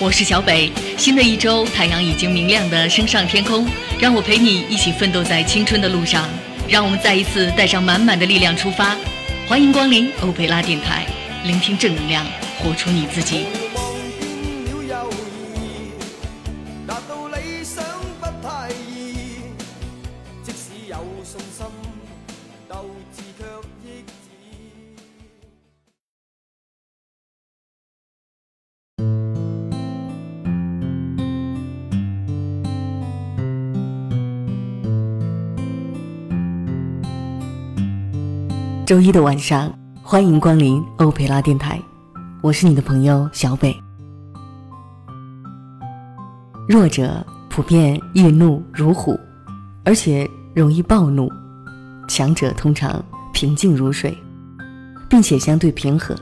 我是小北，新的一周，太阳已经明亮的升上天空，让我陪你一起奋斗在青春的路上，让我们再一次带上满满的力量出发。欢迎光临欧贝拉电台，聆听正能量，活出你自己。周一的晚上，欢迎光临欧佩拉电台，我是你的朋友小北。弱者普遍易怒如虎，而且容易暴怒；强者通常平静如水，并且相对平和。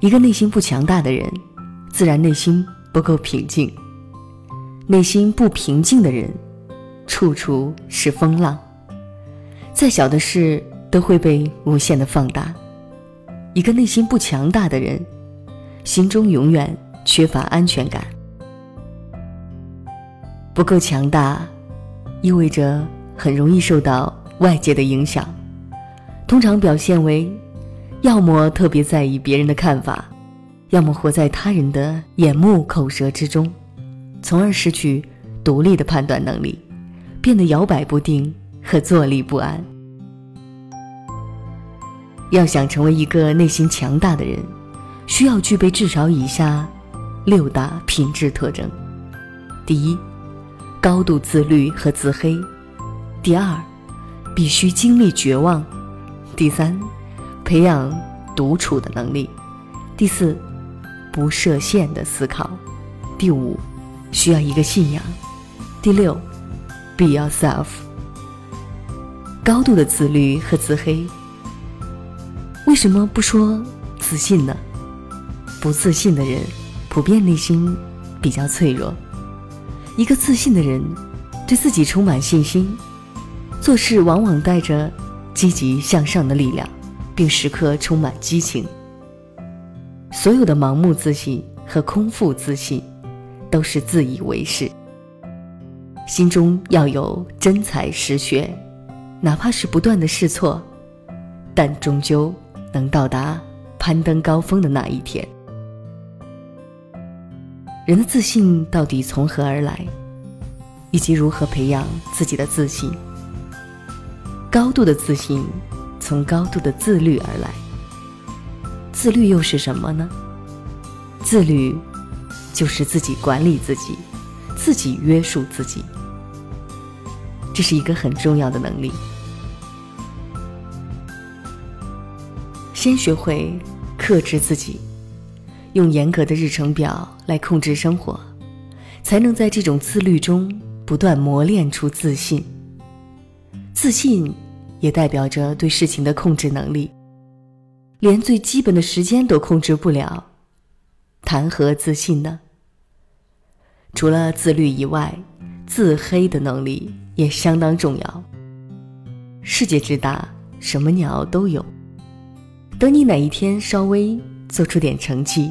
一个内心不强大的人，自然内心不够平静；内心不平静的人，处处是风浪。再小的事都会被无限的放大。一个内心不强大的人，心中永远缺乏安全感。不够强大，意味着很容易受到外界的影响，通常表现为，要么特别在意别人的看法，要么活在他人的眼目口舌之中，从而失去独立的判断能力，变得摇摆不定。和坐立不安。要想成为一个内心强大的人，需要具备至少以下六大品质特征：第一，高度自律和自黑；第二，必须经历绝望；第三，培养独处的能力；第四，不设限的思考；第五，需要一个信仰；第六，be yourself。高度的自律和自黑，为什么不说自信呢？不自信的人普遍内心比较脆弱，一个自信的人对自己充满信心，做事往往带着积极向上的力量，并时刻充满激情。所有的盲目自信和空腹自信，都是自以为是。心中要有真才实学。哪怕是不断的试错，但终究能到达攀登高峰的那一天。人的自信到底从何而来，以及如何培养自己的自信？高度的自信从高度的自律而来。自律又是什么呢？自律就是自己管理自己，自己约束自己。这是一个很重要的能力。先学会克制自己，用严格的日程表来控制生活，才能在这种自律中不断磨练出自信。自信也代表着对事情的控制能力。连最基本的时间都控制不了，谈何自信呢？除了自律以外，自黑的能力也相当重要。世界之大，什么鸟都有。等你哪一天稍微做出点成绩，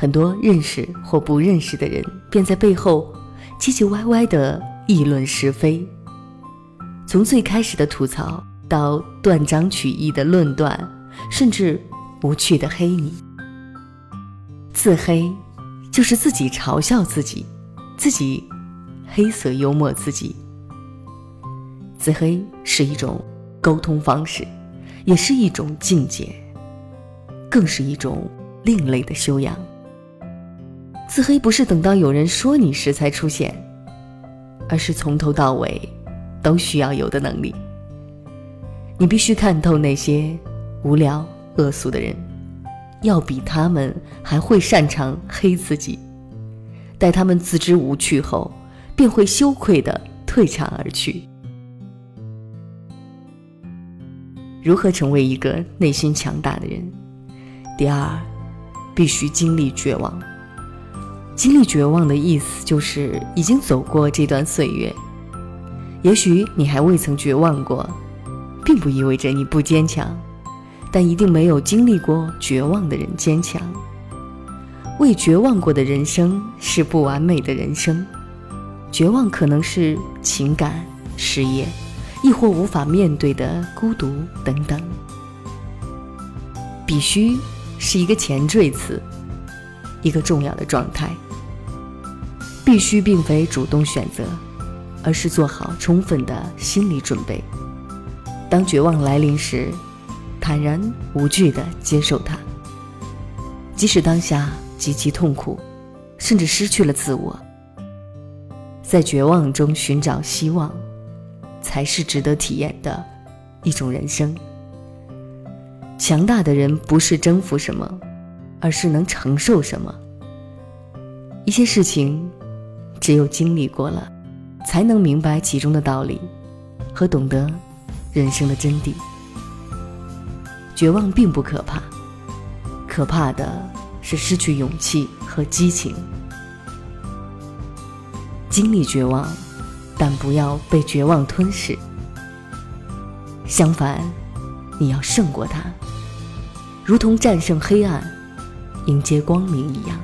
很多认识或不认识的人便在背后唧唧歪歪的议论是非。从最开始的吐槽到断章取义的论断，甚至无趣的黑你。自黑就是自己嘲笑自己，自己黑色幽默自己。自黑是一种沟通方式，也是一种境界。更是一种另类的修养。自黑不是等到有人说你时才出现，而是从头到尾都需要有的能力。你必须看透那些无聊恶俗的人，要比他们还会擅长黑自己。待他们自知无趣后，便会羞愧的退场而去。如何成为一个内心强大的人？第二，必须经历绝望。经历绝望的意思就是已经走过这段岁月。也许你还未曾绝望过，并不意味着你不坚强，但一定没有经历过绝望的人坚强。未绝望过的人生是不完美的人生，绝望可能是情感、事业，亦或无法面对的孤独等等。必须是一个前缀词，一个重要的状态。必须并非主动选择，而是做好充分的心理准备。当绝望来临时，坦然无惧地接受它，即使当下极其痛苦，甚至失去了自我，在绝望中寻找希望，才是值得体验的一种人生。强大的人不是征服什么，而是能承受什么。一些事情，只有经历过了，才能明白其中的道理，和懂得人生的真谛。绝望并不可怕，可怕的是失去勇气和激情。经历绝望，但不要被绝望吞噬。相反，你要胜过它。如同战胜黑暗，迎接光明一样。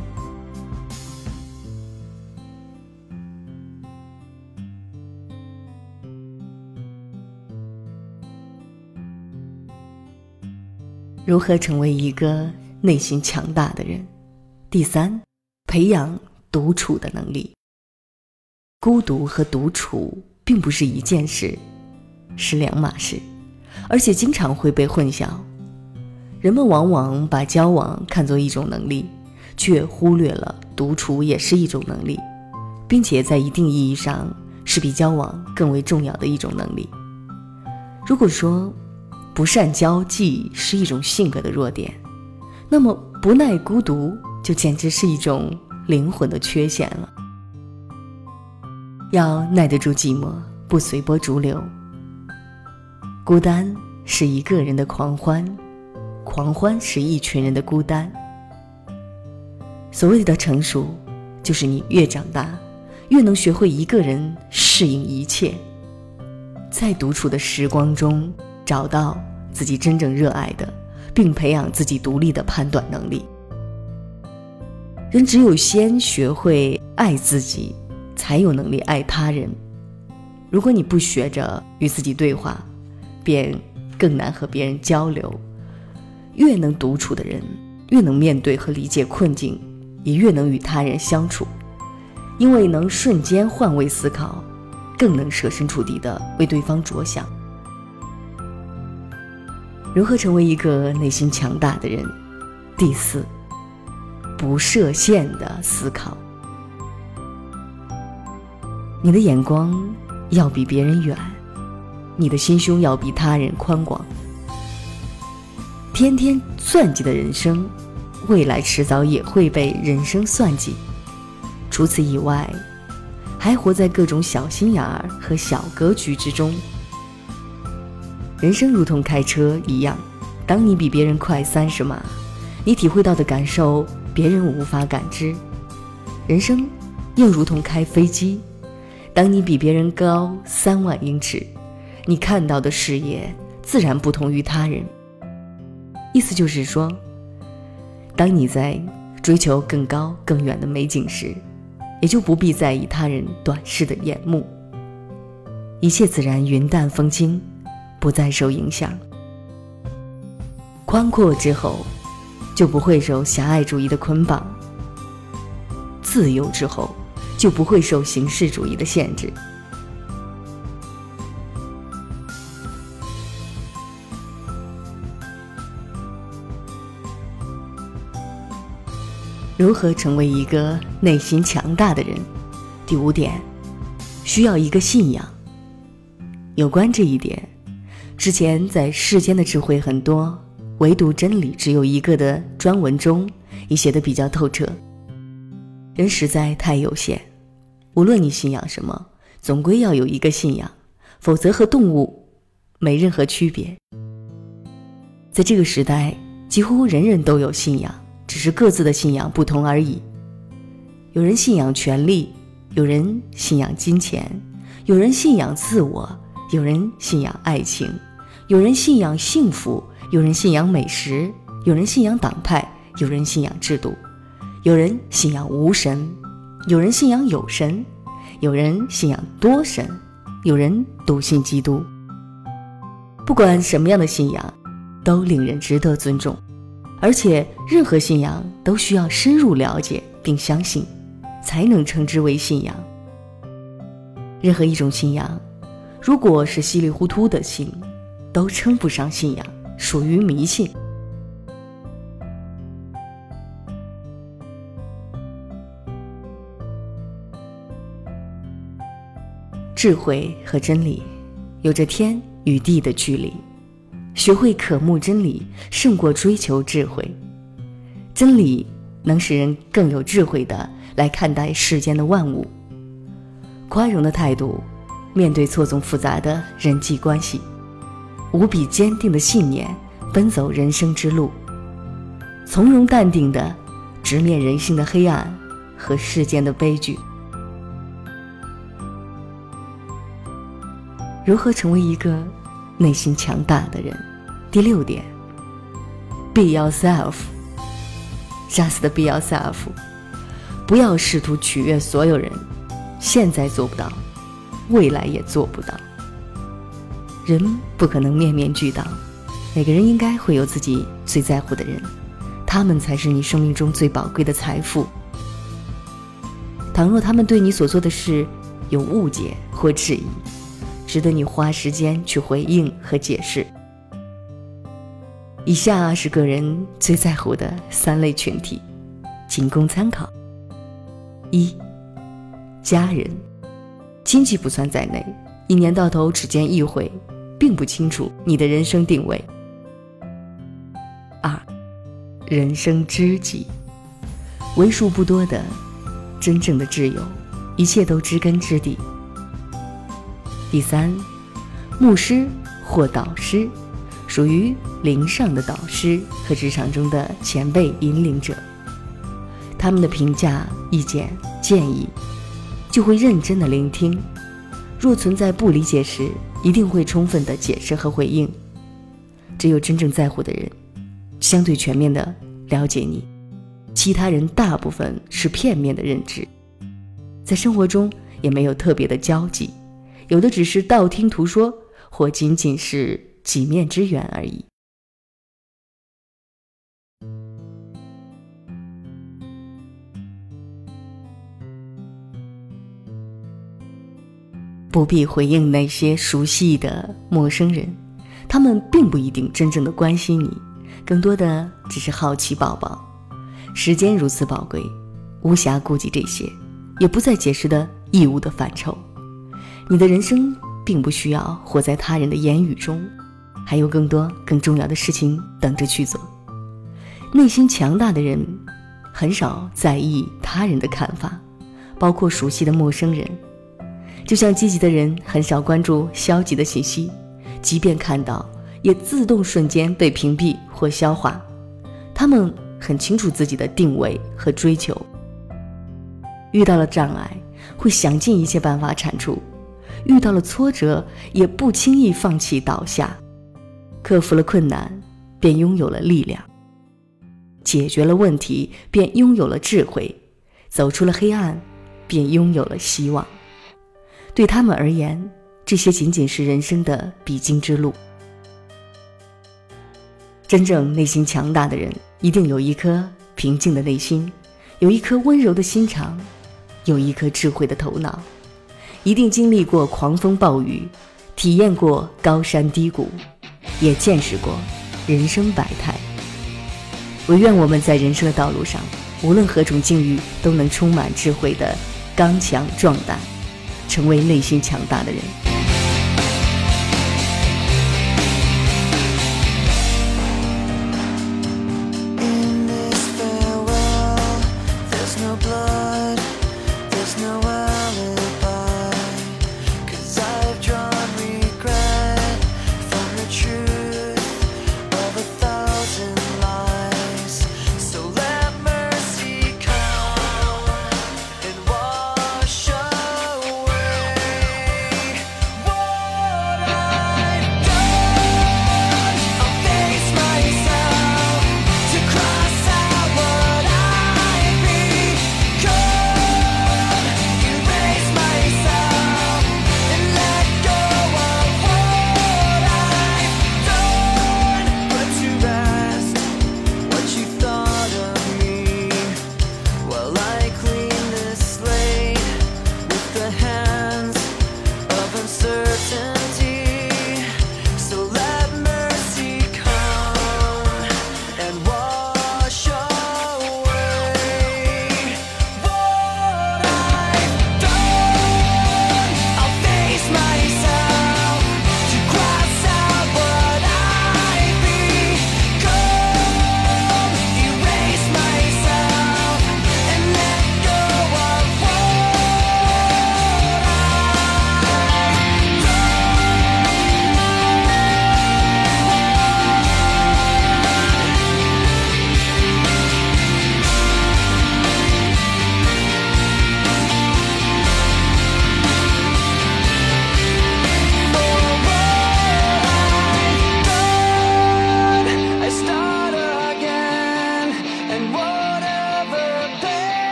如何成为一个内心强大的人？第三，培养独处的能力。孤独和独处并不是一件事，是两码事，而且经常会被混淆。人们往往把交往看作一种能力，却忽略了独处也是一种能力，并且在一定意义上是比交往更为重要的一种能力。如果说不善交际是一种性格的弱点，那么不耐孤独就简直是一种灵魂的缺陷了。要耐得住寂寞，不随波逐流。孤单是一个人的狂欢。狂欢是一群人的孤单。所谓的成熟，就是你越长大，越能学会一个人适应一切，在独处的时光中找到自己真正热爱的，并培养自己独立的判断能力。人只有先学会爱自己，才有能力爱他人。如果你不学着与自己对话，便更难和别人交流。越能独处的人，越能面对和理解困境，也越能与他人相处，因为能瞬间换位思考，更能设身处地的为对方着想。如何成为一个内心强大的人？第四，不设限的思考。你的眼光要比别人远，你的心胸要比他人宽广。天天算计的人生，未来迟早也会被人生算计。除此以外，还活在各种小心眼儿和小格局之中。人生如同开车一样，当你比别人快三十码，你体会到的感受别人无法感知。人生又如同开飞机，当你比别人高三万英尺，你看到的视野自然不同于他人。意思就是说，当你在追求更高更远的美景时，也就不必在意他人短视的眼目，一切自然云淡风轻，不再受影响。宽阔之后，就不会受狭隘主义的捆绑；自由之后，就不会受形式主义的限制。如何成为一个内心强大的人？第五点，需要一个信仰。有关这一点，之前在《世间的智慧很多，唯独真理只有一个》的专文中，已写得比较透彻。人实在太有限，无论你信仰什么，总归要有一个信仰，否则和动物没任何区别。在这个时代，几乎人人都有信仰。只是各自的信仰不同而已。有人信仰权力，有人信仰金钱，有人信仰自我，有人信仰爱情，有人信仰幸福，有人信仰美食，有人信仰党派，有人信仰制度，有人信仰无神，有人信仰有神，有人信仰多神，有人笃信基督。不管什么样的信仰，都令人值得尊重，而且任何信仰都需要深入了解并相信。才能称之为信仰。任何一种信仰，如果是稀里糊涂的信，都称不上信仰，属于迷信。智慧和真理，有着天与地的距离。学会渴慕真理，胜过追求智慧。真理能使人更有智慧的。来看待世间的万物，宽容的态度，面对错综复杂的人际关系，无比坚定的信念，奔走人生之路，从容淡定的直面人性的黑暗和世间的悲剧。如何成为一个内心强大的人？第六点，Be yourself，just be yourself。不要试图取悦所有人，现在做不到，未来也做不到。人不可能面面俱到，每个人应该会有自己最在乎的人，他们才是你生命中最宝贵的财富。倘若他们对你所做的事有误解或质疑，值得你花时间去回应和解释。以下是个人最在乎的三类群体，仅供参考。一，家人，亲戚不算在内，一年到头只见一回，并不清楚你的人生定位。二，人生知己，为数不多的真正的挚友，一切都知根知底。第三，牧师或导师，属于灵上的导师和职场中的前辈引领者。他们的评价、意见、建议，就会认真的聆听。若存在不理解时，一定会充分的解释和回应。只有真正在乎的人，相对全面的了解你，其他人大部分是片面的认知，在生活中也没有特别的交集，有的只是道听途说，或仅仅是几面之缘而已。不必回应那些熟悉的陌生人，他们并不一定真正的关心你，更多的只是好奇宝宝。时间如此宝贵，无暇顾及这些，也不在解释的义务的范畴。你的人生并不需要活在他人的言语中，还有更多更重要的事情等着去做。内心强大的人，很少在意他人的看法，包括熟悉的陌生人。就像积极的人很少关注消极的信息，即便看到，也自动瞬间被屏蔽或消化。他们很清楚自己的定位和追求。遇到了障碍，会想尽一切办法铲除；遇到了挫折，也不轻易放弃倒下。克服了困难，便拥有了力量；解决了问题，便拥有了智慧；走出了黑暗，便拥有了希望。对他们而言，这些仅仅是人生的必经之路。真正内心强大的人，一定有一颗平静的内心，有一颗温柔的心肠，有一颗智慧的头脑，一定经历过狂风暴雨，体验过高山低谷，也见识过人生百态。唯愿我们在人生的道路上，无论何种境遇，都能充满智慧的刚强壮胆。成为内心强大的人。